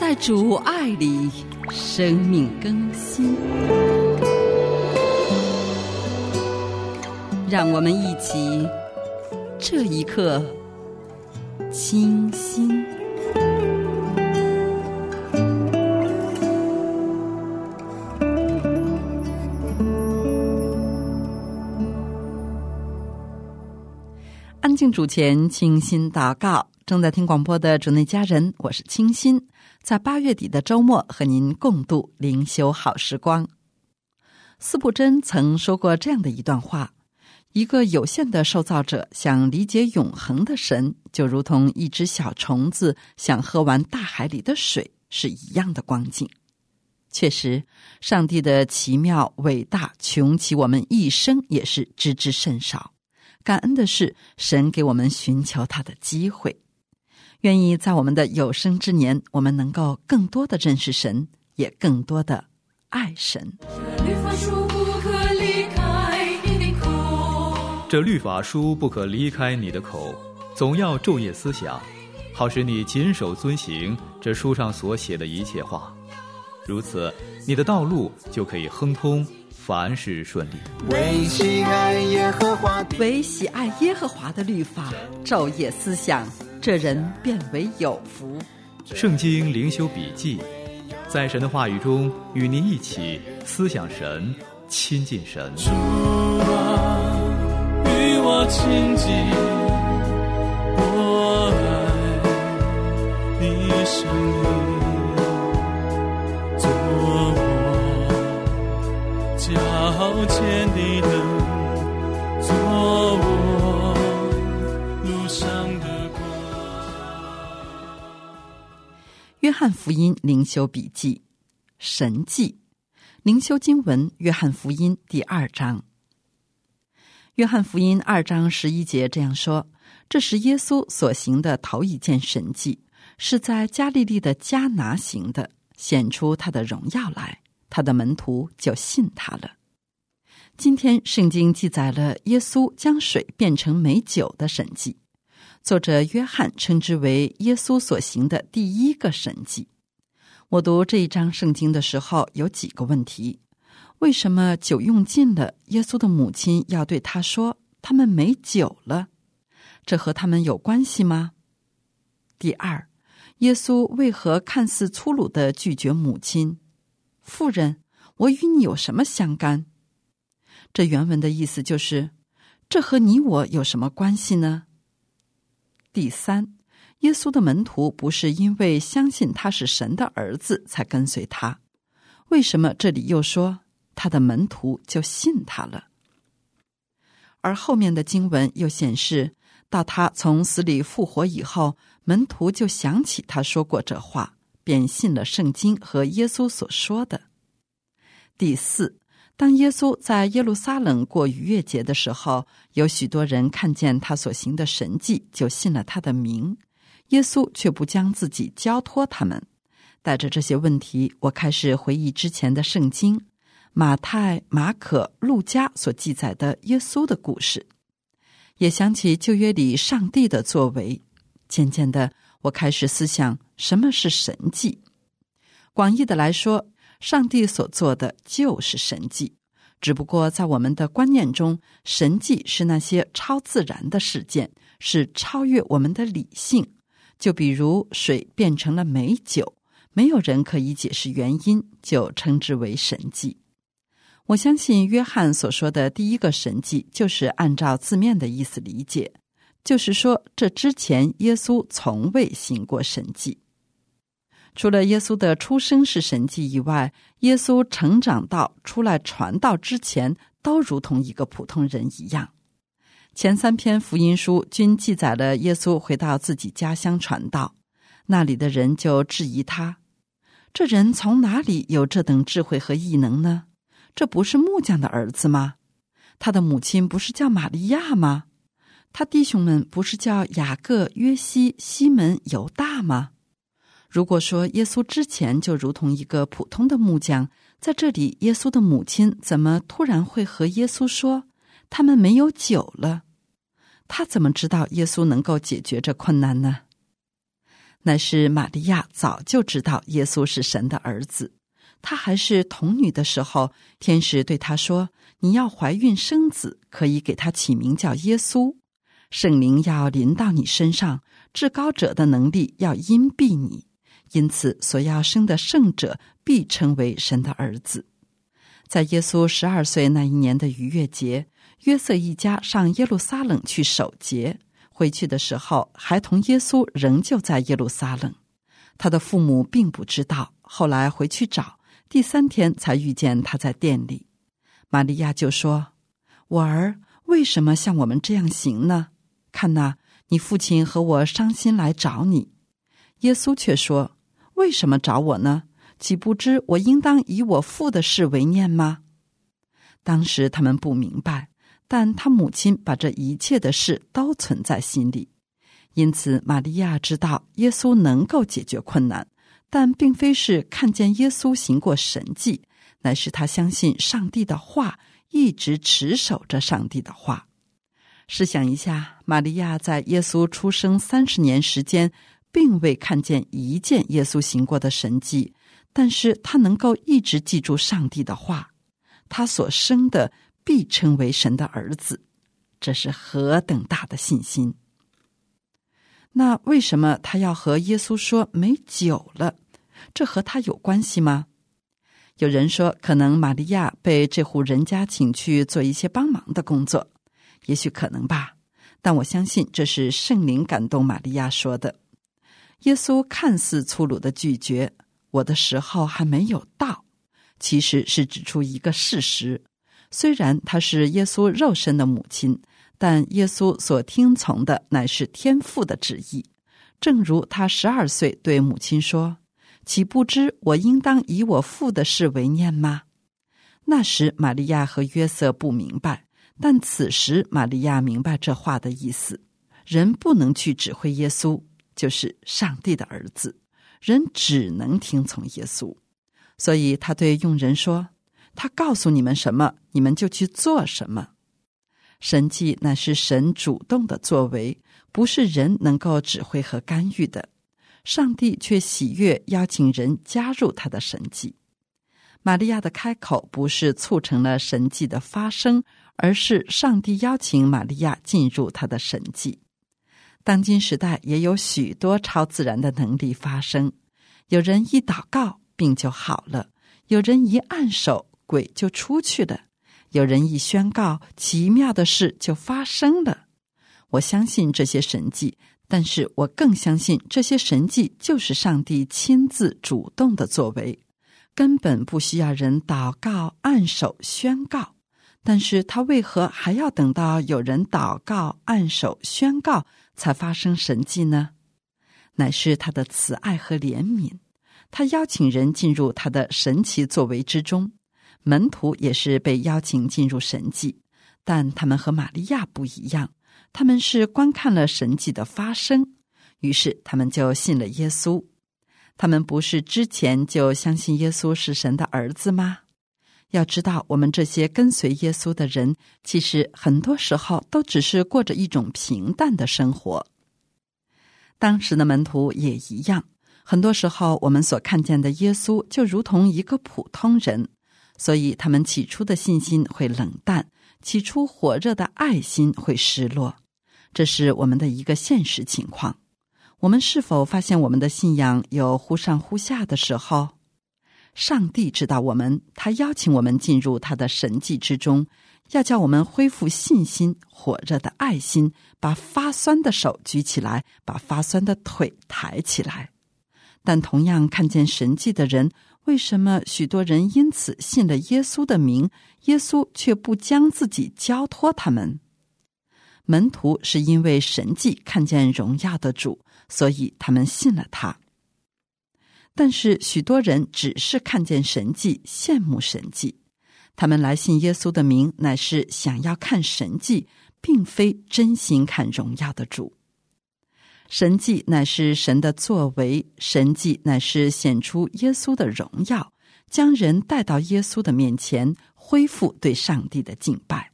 在主爱里生命更新。让我们一起这一刻清新。安静主前，清新祷告。正在听广播的主内家人，我是清新，在八月底的周末和您共度灵修好时光。斯布真曾说过这样的一段话：一个有限的受造者想理解永恒的神，就如同一只小虫子想喝完大海里的水是一样的光景。确实，上帝的奇妙伟大，穷其我们一生也是知之甚少。感恩的是，神给我们寻求他的机会，愿意在我们的有生之年，我们能够更多的认识神，也更多的爱神。律法书不可离开你的口，这律法书不可离开你的口，总要昼夜思想，好使你谨守遵行这书上所写的一切话。如此，你的道路就可以亨通。凡事顺利。为喜爱耶和华，为喜爱耶和华的律法，昼夜思想，这人变为有福。圣经灵修笔记，在神的话语中与您一起思想神，亲近神。主啊，与我亲近，我爱你声音。脚前的灯，翰福音灵修笔记，神迹灵修经文：约翰福音第二章。约翰福音二章十一节这样说：“这是耶稣所行的头一件神迹，是在加利利的迦拿行的，显出他的荣耀来，他的门徒就信他了。”今天圣经记载了耶稣将水变成美酒的神迹，作者约翰称之为耶稣所行的第一个神迹。我读这一章圣经的时候，有几个问题：为什么酒用尽了，耶稣的母亲要对他说他们没酒了？这和他们有关系吗？第二，耶稣为何看似粗鲁的拒绝母亲？妇人，我与你有什么相干？这原文的意思就是，这和你我有什么关系呢？第三，耶稣的门徒不是因为相信他是神的儿子才跟随他，为什么这里又说他的门徒就信他了？而后面的经文又显示，到他从死里复活以后，门徒就想起他说过这话，便信了圣经和耶稣所说的。第四。当耶稣在耶路撒冷过逾越节的时候，有许多人看见他所行的神迹，就信了他的名。耶稣却不将自己交托他们。带着这些问题，我开始回忆之前的圣经——马太、马可、路加所记载的耶稣的故事，也想起旧约里上帝的作为。渐渐的，我开始思想什么是神迹。广义的来说。上帝所做的就是神迹，只不过在我们的观念中，神迹是那些超自然的事件，是超越我们的理性。就比如水变成了美酒，没有人可以解释原因，就称之为神迹。我相信约翰所说的第一个神迹，就是按照字面的意思理解，就是说这之前耶稣从未行过神迹。除了耶稣的出生是神迹以外，耶稣成长到出来传道之前，都如同一个普通人一样。前三篇福音书均记载了耶稣回到自己家乡传道，那里的人就质疑他：这人从哪里有这等智慧和异能呢？这不是木匠的儿子吗？他的母亲不是叫玛利亚吗？他弟兄们不是叫雅各、约西、西门、犹大吗？如果说耶稣之前就如同一个普通的木匠，在这里，耶稣的母亲怎么突然会和耶稣说他们没有酒了？他怎么知道耶稣能够解决这困难呢？乃是玛利亚早就知道耶稣是神的儿子。她还是童女的时候，天使对她说：“你要怀孕生子，可以给他起名叫耶稣。圣灵要临到你身上，至高者的能力要荫庇你，因此所要生的圣者必称为神的儿子。”在耶稣十二岁那一年的逾越节，约瑟一家上耶路撒冷去守节。回去的时候，孩童耶稣仍旧在耶路撒冷，他的父母并不知道。后来回去找，第三天才遇见他在店里。玛利亚就说：“我儿，为什么像我们这样行呢？看呐，你父亲和我伤心来找你。”耶稣却说：“为什么找我呢？岂不知我应当以我父的事为念吗？”当时他们不明白。但他母亲把这一切的事都存在心里，因此玛利亚知道耶稣能够解决困难，但并非是看见耶稣行过神迹，乃是他相信上帝的话，一直持守着上帝的话。试想一下，玛利亚在耶稣出生三十年时间，并未看见一件耶稣行过的神迹，但是他能够一直记住上帝的话，他所生的。必称为神的儿子，这是何等大的信心！那为什么他要和耶稣说没酒了？这和他有关系吗？有人说，可能玛利亚被这户人家请去做一些帮忙的工作，也许可能吧。但我相信这是圣灵感动玛利亚说的。耶稣看似粗鲁的拒绝“我的时候还没有到”，其实是指出一个事实。虽然她是耶稣肉身的母亲，但耶稣所听从的乃是天父的旨意。正如他十二岁对母亲说：“岂不知我应当以我父的事为念吗？”那时玛利亚和约瑟不明白，但此时玛利亚明白这话的意思：人不能去指挥耶稣，就是上帝的儿子，人只能听从耶稣。所以他对佣人说。他告诉你们什么，你们就去做什么。神迹乃是神主动的作为，不是人能够指挥和干预的。上帝却喜悦邀请人加入他的神迹。玛利亚的开口不是促成了神迹的发生，而是上帝邀请玛利亚进入他的神迹。当今时代也有许多超自然的能力发生，有人一祷告病就好了，有人一按手。鬼就出去了，有人一宣告，奇妙的事就发生了。我相信这些神迹，但是我更相信这些神迹就是上帝亲自主动的作为，根本不需要人祷告、按手、宣告。但是他为何还要等到有人祷告、按手、宣告才发生神迹呢？乃是他的慈爱和怜悯，他邀请人进入他的神奇作为之中。门徒也是被邀请进入神迹，但他们和玛利亚不一样，他们是观看了神迹的发生，于是他们就信了耶稣。他们不是之前就相信耶稣是神的儿子吗？要知道，我们这些跟随耶稣的人，其实很多时候都只是过着一种平淡的生活。当时的门徒也一样，很多时候我们所看见的耶稣，就如同一个普通人。所以，他们起初的信心会冷淡，起初火热的爱心会失落，这是我们的一个现实情况。我们是否发现我们的信仰有忽上忽下的时候？上帝知道我们，他邀请我们进入他的神迹之中，要叫我们恢复信心、火热的爱心，把发酸的手举起来，把发酸的腿抬起来。但同样看见神迹的人。为什么许多人因此信了耶稣的名，耶稣却不将自己交托他们？门徒是因为神迹看见荣耀的主，所以他们信了他。但是许多人只是看见神迹，羡慕神迹。他们来信耶稣的名，乃是想要看神迹，并非真心看荣耀的主。神迹乃是神的作为，神迹乃是显出耶稣的荣耀，将人带到耶稣的面前，恢复对上帝的敬拜。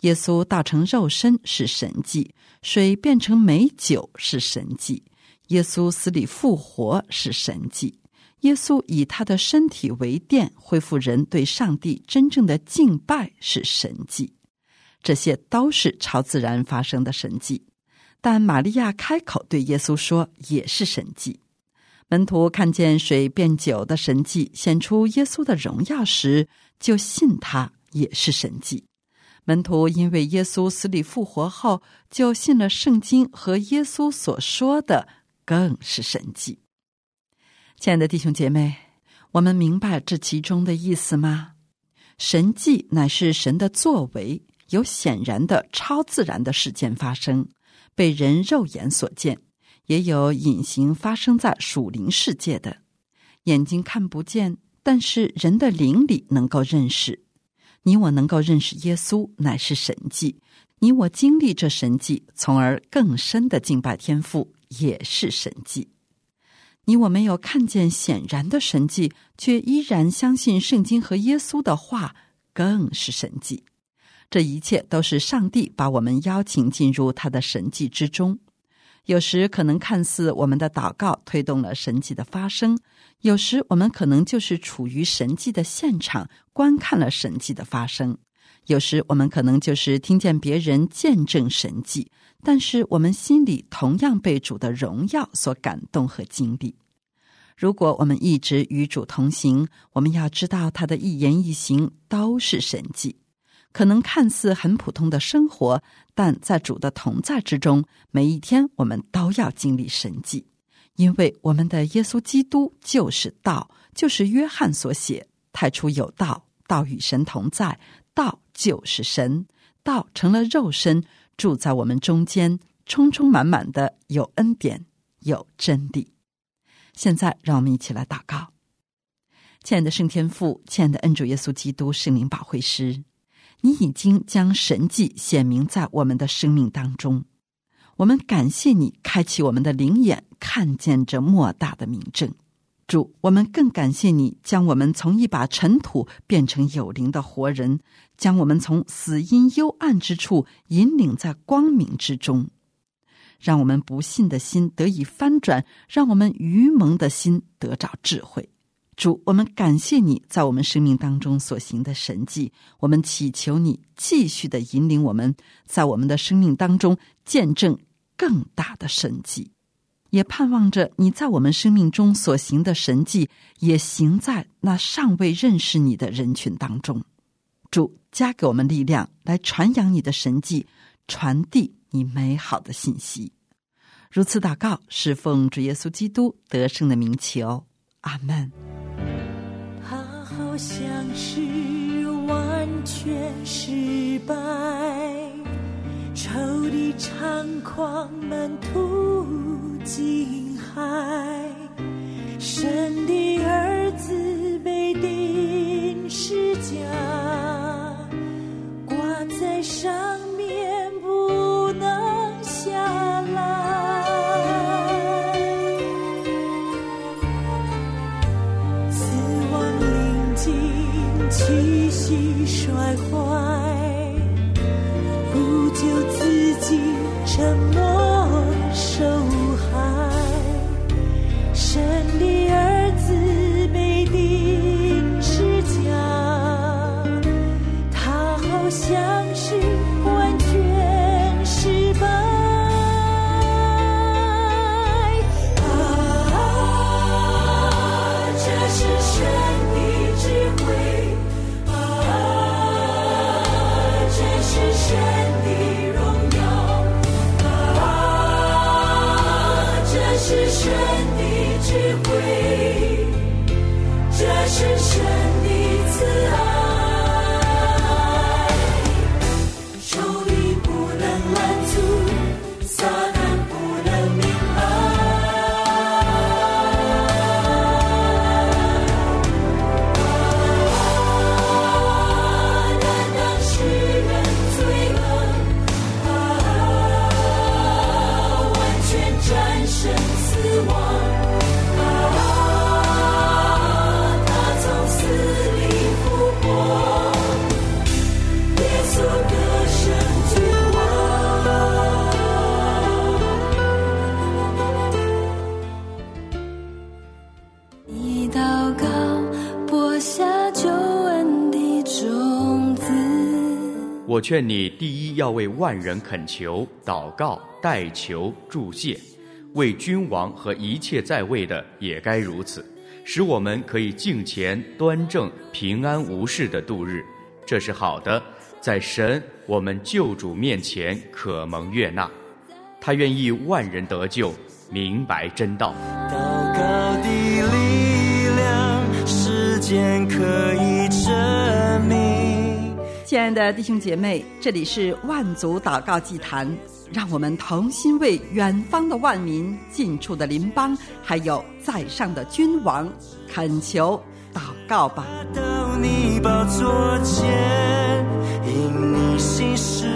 耶稣道成肉身是神迹，水变成美酒是神迹，耶稣死里复活是神迹。耶稣以他的身体为殿，恢复人对上帝真正的敬拜是神迹，这些都是超自然发生的神迹。但玛利亚开口对耶稣说，也是神迹。门徒看见水变酒的神迹显出耶稣的荣耀时，就信他也是神迹。门徒因为耶稣死里复活后，就信了圣经和耶稣所说的，更是神迹。亲爱的弟兄姐妹，我们明白这其中的意思吗？神迹乃是神的作为，有显然的超自然的事件发生，被人肉眼所见；也有隐形发生在属灵世界的，眼睛看不见，但是人的灵里能够认识。你我能够认识耶稣，乃是神迹；你我经历这神迹，从而更深的敬拜天赋，也是神迹。你我没有看见显然的神迹，却依然相信圣经和耶稣的话，更是神迹。这一切都是上帝把我们邀请进入他的神迹之中。有时可能看似我们的祷告推动了神迹的发生，有时我们可能就是处于神迹的现场，观看了神迹的发生。有时我们可能就是听见别人见证神迹。但是我们心里同样被主的荣耀所感动和经历。如果我们一直与主同行，我们要知道他的一言一行都是神迹。可能看似很普通的生活，但在主的同在之中，每一天我们都要经历神迹，因为我们的耶稣基督就是道，就是约翰所写：“太初有道，道与神同在，道就是神，道成了肉身。”住在我们中间，充充满满的有恩典，有真理。现在，让我们一起来祷告，亲爱的圣天父，亲爱的恩主耶稣基督圣灵保惠师，你已经将神迹显明在我们的生命当中。我们感谢你开启我们的灵眼，看见这莫大的明证。主，我们更感谢你将我们从一把尘土变成有灵的活人，将我们从死阴幽暗之处引领在光明之中，让我们不信的心得以翻转，让我们愚蒙的心得着智慧。主，我们感谢你在我们生命当中所行的神迹，我们祈求你继续的引领我们，在我们的生命当中见证更大的神迹。也盼望着你在我们生命中所行的神迹，也行在那尚未认识你的人群当中。主加给我们力量，来传扬你的神迹，传递你美好的信息。如此祷告，是奉主耶稣基督得胜的名求。阿门。他好像是完全失败，仇敌猖狂满途惊骇，神的是神的智慧这是神我劝你第一要为万人恳求、祷告、代求、祝谢，为君王和一切在位的也该如此，使我们可以敬虔、端正、平安无事的度日，这是好的，在神我们救主面前可蒙悦纳。他愿意万人得救，明白真道。祷告的力量，时间可以证明。亲爱的弟兄姐妹，这里是万族祷告祭坛，让我们同心为远方的万民、近处的邻邦，还有在上的君王恳求祷告吧。到你宝座前，因你心事，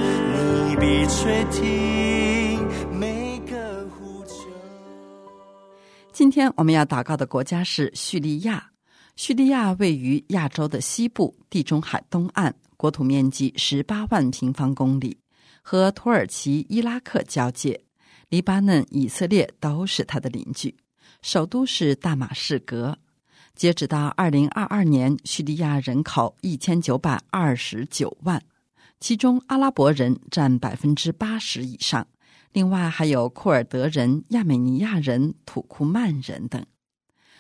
你必垂听每个呼求。今天我们要祷告的国家是叙利亚。叙利亚位于亚洲的西部，地中海东岸，国土面积十八万平方公里，和土耳其、伊拉克交界。黎巴嫩、以色列都是它的邻居。首都是大马士革。截止到二零二二年，叙利亚人口一千九百二十九万，其中阿拉伯人占百分之八十以上。另外还有库尔德人、亚美尼亚人、土库曼人等。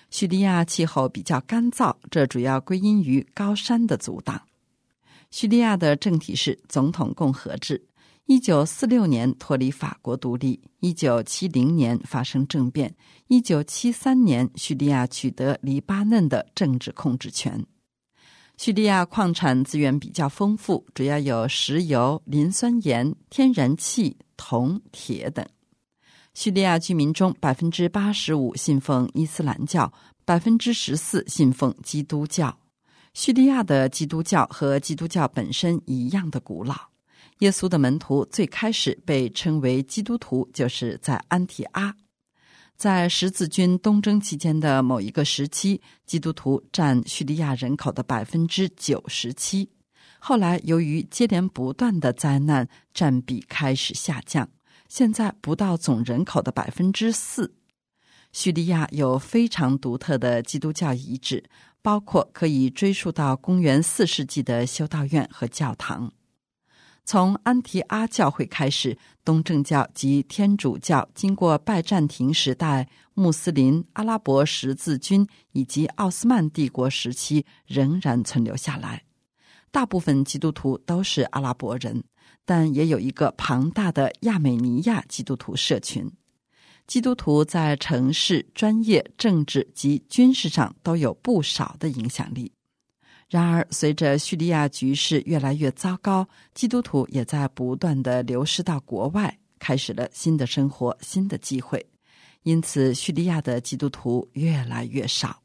叙利亚气候比较干燥，这主要归因于高山的阻挡。叙利亚的政体是总统共和制。一九四六年脱离法国独立，一九七零年发生政变，一九七三年叙利亚取得黎巴嫩的政治控制权。叙利亚矿产资源比较丰富，主要有石油、磷酸盐、天然气、铜、铁等。叙利亚居民中，百分之八十五信奉伊斯兰教，百分之十四信奉基督教。叙利亚的基督教和基督教本身一样的古老。耶稣的门徒最开始被称为基督徒，就是在安提阿。在十字军东征期间的某一个时期，基督徒占叙利亚人口的百分之九十七。后来，由于接连不断的灾难，占比开始下降。现在不到总人口的百分之四。叙利亚有非常独特的基督教遗址，包括可以追溯到公元四世纪的修道院和教堂。从安提阿教会开始，东正教及天主教经过拜占庭时代、穆斯林、阿拉伯十字军以及奥斯曼帝国时期，仍然存留下来。大部分基督徒都是阿拉伯人。但也有一个庞大的亚美尼亚基督徒社群。基督徒在城市、专业、政治及军事上都有不少的影响力。然而，随着叙利亚局势越来越糟糕，基督徒也在不断的流失到国外，开始了新的生活、新的机会。因此，叙利亚的基督徒越来越少。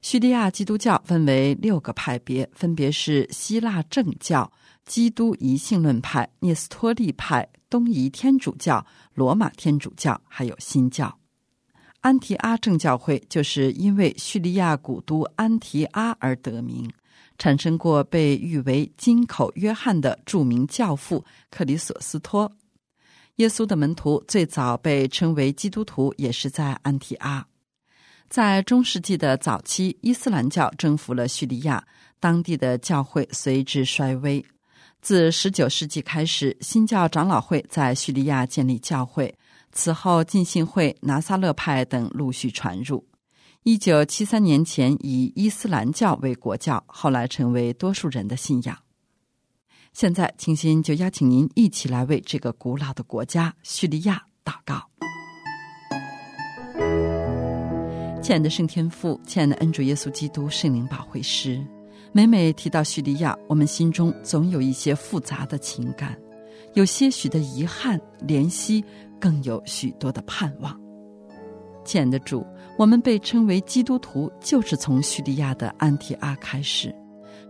叙利亚基督教分为六个派别，分别是希腊正教。基督遗性论派、聂斯托利派、东仪天主教、罗马天主教，还有新教。安提阿正教会就是因为叙利亚古都安提阿而得名，产生过被誉为金口约翰的著名教父克里索斯托。耶稣的门徒最早被称为基督徒，也是在安提阿。在中世纪的早期，伊斯兰教征服了叙利亚，当地的教会随之衰微。自十九世纪开始，新教长老会在叙利亚建立教会。此后，浸信会、拿撒勒派等陆续传入。一九七三年前，以伊斯兰教为国教，后来成为多数人的信仰。现在，清新就邀请您一起来为这个古老的国家叙利亚祷告。亲爱的圣天父，亲爱的恩主耶稣基督圣灵保惠师。每每提到叙利亚，我们心中总有一些复杂的情感，有些许的遗憾、怜惜，更有许多的盼望。亲爱的主，我们被称为基督徒，就是从叙利亚的安提阿开始。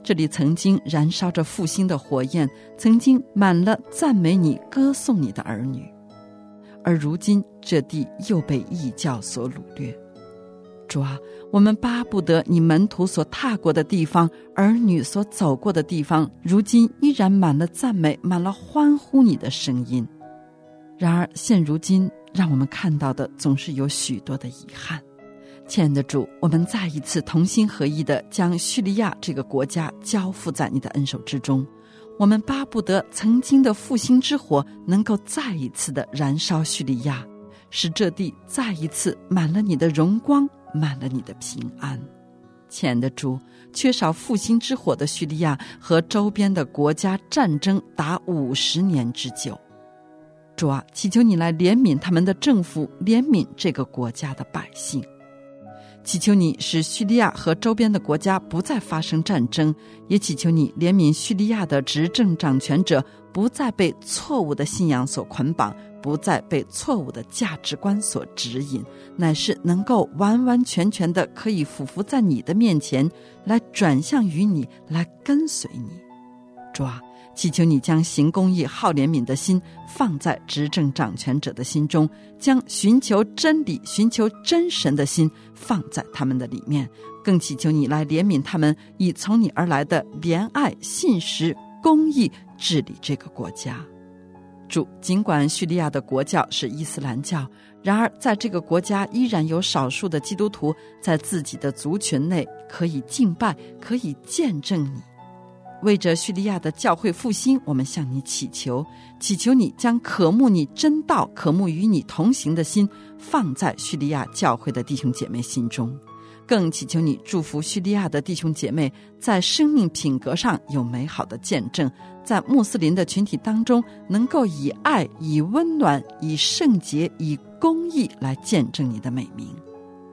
这里曾经燃烧着复兴的火焰，曾经满了赞美你、歌颂你的儿女，而如今这地又被异教所掳掠。主啊，我们巴不得你门徒所踏过的地方，儿女所走过的地方，如今依然满了赞美，满了欢呼你的声音。然而现如今，让我们看到的总是有许多的遗憾。亲爱的主，我们再一次同心合意的将叙利亚这个国家交付在你的恩手之中。我们巴不得曾经的复兴之火能够再一次的燃烧叙利亚，使这地再一次满了你的荣光，满了你的平安。亲爱的主，缺少复兴之火的叙利亚和周边的国家战争达五十年之久。主啊，祈求你来怜悯他们的政府，怜悯这个国家的百姓。祈求你使叙利亚和周边的国家不再发生战争，也祈求你怜悯叙利亚的执政掌权者，不再被错误的信仰所捆绑，不再被错误的价值观所指引，乃是能够完完全全的可以俯伏在你的面前，来转向于你，来跟随你。主啊。祈求你将行公义、好怜悯的心放在执政掌权者的心中，将寻求真理、寻求真神的心放在他们的里面，更祈求你来怜悯他们，以从你而来的怜爱、信实、公义治理这个国家。主，尽管叙利亚的国教是伊斯兰教，然而在这个国家依然有少数的基督徒在自己的族群内可以敬拜，可以见证你。为着叙利亚的教会复兴，我们向你祈求，祈求你将渴慕你真道、渴慕与你同行的心放在叙利亚教会的弟兄姐妹心中，更祈求你祝福叙利亚的弟兄姐妹在生命品格上有美好的见证，在穆斯林的群体当中能够以爱、以温暖、以圣洁、以公义来见证你的美名。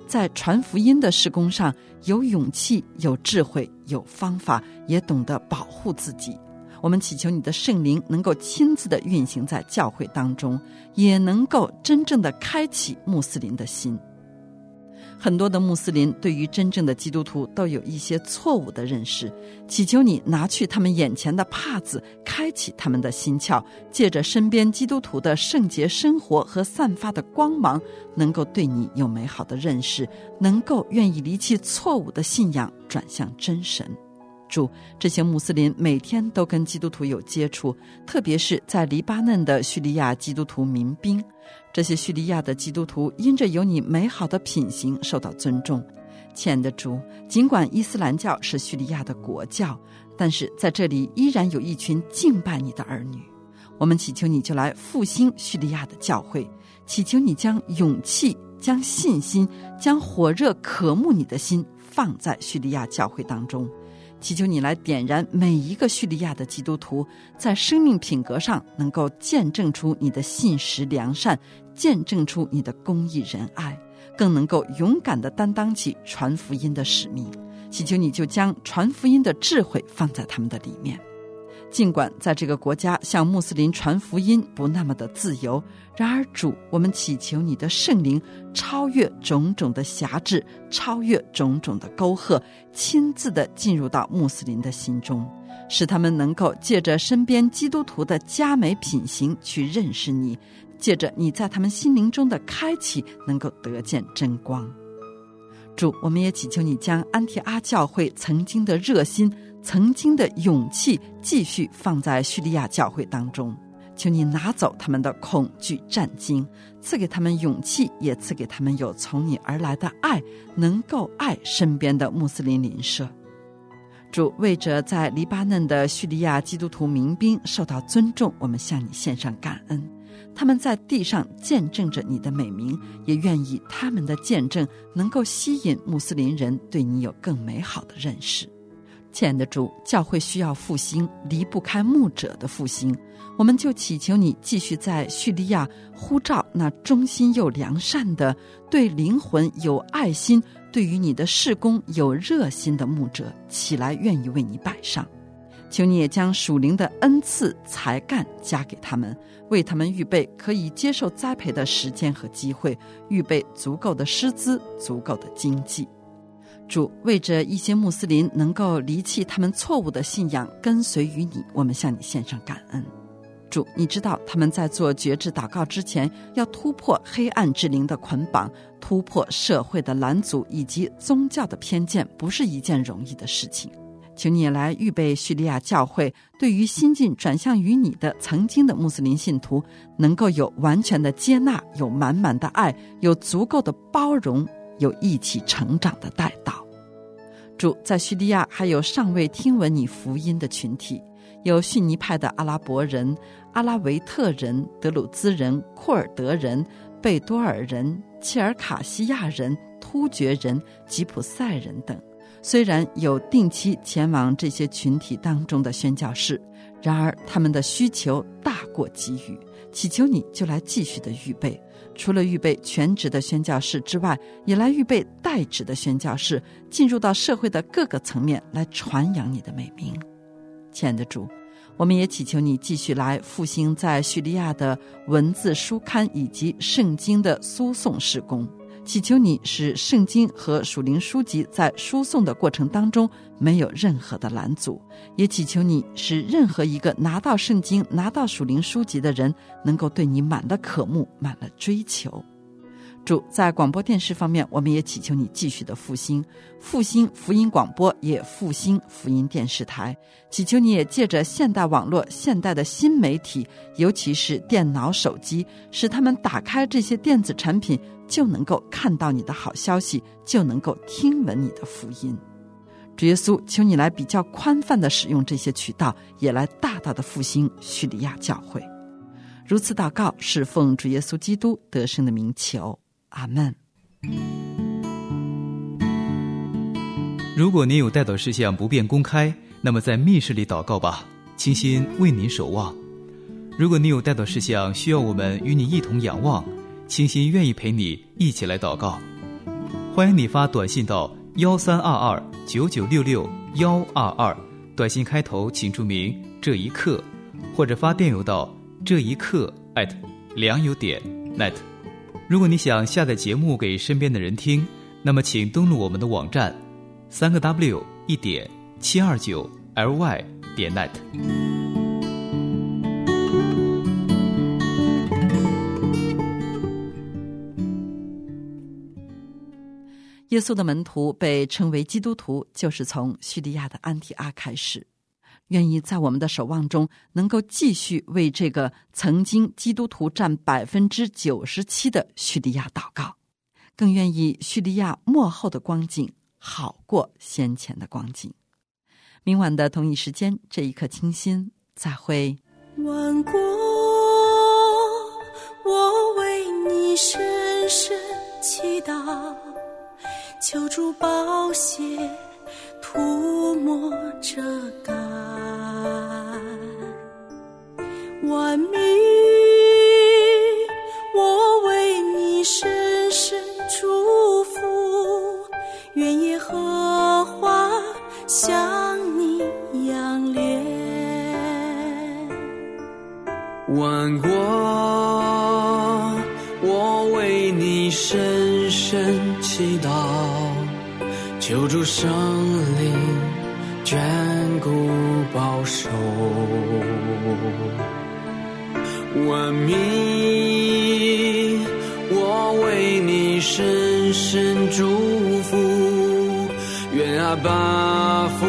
在传福音的施工上有勇气、有智慧、有方法，也懂得保护自己。我们祈求你的圣灵能够亲自的运行在教会当中，也能够真正的开启穆斯林的心。很多的穆斯林对于真正的基督徒都有一些错误的认识，祈求你拿去他们眼前的帕子，开启他们的心窍，借着身边基督徒的圣洁生活和散发的光芒，能够对你有美好的认识，能够愿意离弃错误的信仰，转向真神。主，这些穆斯林每天都跟基督徒有接触，特别是在黎巴嫩的叙利亚基督徒民兵。这些叙利亚的基督徒因着有你美好的品行受到尊重。亲爱的主，尽管伊斯兰教是叙利亚的国教，但是在这里依然有一群敬拜你的儿女。我们祈求你就来复兴叙利亚的教会，祈求你将勇气、将信心、将火热渴慕你的心放在叙利亚教会当中。祈求你来点燃每一个叙利亚的基督徒，在生命品格上能够见证出你的信实良善，见证出你的公义仁爱，更能够勇敢的担当起传福音的使命。祈求你就将传福音的智慧放在他们的里面。尽管在这个国家向穆斯林传福音不那么的自由，然而主，我们祈求你的圣灵超越种种的辖制，超越种种的沟壑，亲自的进入到穆斯林的心中，使他们能够借着身边基督徒的佳美品行去认识你，借着你在他们心灵中的开启，能够得见真光。主，我们也祈求你将安提阿教会曾经的热心。曾经的勇气继续放在叙利亚教会当中，求你拿走他们的恐惧战惊，赐给他们勇气，也赐给他们有从你而来的爱，能够爱身边的穆斯林邻舍。主为着在黎巴嫩的叙利亚基督徒民兵受到尊重，我们向你献上感恩。他们在地上见证着你的美名，也愿意他们的见证能够吸引穆斯林人对你有更美好的认识。亲爱的主，教会需要复兴，离不开牧者的复兴。我们就祈求你继续在叙利亚呼召那忠心又良善的、对灵魂有爱心、对于你的事工有热心的牧者起来，愿意为你摆上。求你也将属灵的恩赐、才干加给他们，为他们预备可以接受栽培的时间和机会，预备足够的师资、足够的经济。主为着一些穆斯林能够离弃他们错误的信仰，跟随于你，我们向你献上感恩。主，你知道他们在做绝志祷告之前，要突破黑暗之灵的捆绑，突破社会的拦阻以及宗教的偏见，不是一件容易的事情。请你来预备叙利亚教会，对于新晋转向于你的曾经的穆斯林信徒，能够有完全的接纳，有满满的爱，有足够的包容。有一起成长的带到。主在叙利亚还有尚未听闻你福音的群体，有逊尼派的阿拉伯人、阿拉维特人、德鲁兹人、库尔德人、贝多尔人、切尔卡西亚人、突厥人、吉普赛人等。虽然有定期前往这些群体当中的宣教士，然而他们的需求大过给予，祈求你就来继续的预备。除了预备全职的宣教士之外，也来预备代职的宣教士，进入到社会的各个层面来传扬你的美名。亲爱的主，我们也祈求你继续来复兴在叙利亚的文字书刊以及圣经的输送事工。祈求你使圣经和属灵书籍在输送的过程当中没有任何的拦阻，也祈求你使任何一个拿到圣经、拿到属灵书籍的人，能够对你满了渴慕、满了追求。主在广播电视方面，我们也祈求你继续的复兴，复兴福音广播，也复兴福音电视台。祈求你也借着现代网络、现代的新媒体，尤其是电脑、手机，使他们打开这些电子产品，就能够看到你的好消息，就能够听闻你的福音。主耶稣，求你来比较宽泛的使用这些渠道，也来大大的复兴叙利亚教会。如此祷告，是奉主耶稣基督得胜的名求。阿门。如果您有代祷事项不便公开，那么在密室里祷告吧，清心为您守望。如果你有代祷事项需要我们与你一同仰望，清心愿意陪你一起来祷告。欢迎你发短信到幺三二二九九六六幺二二，短信开头请注明“这一刻”，或者发电邮到这一刻良友点 net。如果你想下载节目给身边的人听，那么请登录我们的网站，三个 W 一点七二九 LY 点 net。耶稣的门徒被称为基督徒，就是从叙利亚的安提阿开始。愿意在我们的守望中，能够继续为这个曾经基督徒占百分之九十七的叙利亚祷告，更愿意叙利亚末后的光景好过先前的光景。明晚的同一时间，这一刻清新，再会。万国，我为你深深祈祷，求主宝血涂抹这干。万民，我为你深深祝福，愿耶和华向你仰脸。万国，主圣灵眷顾保守。万民，我为你深深祝福，愿阿爸父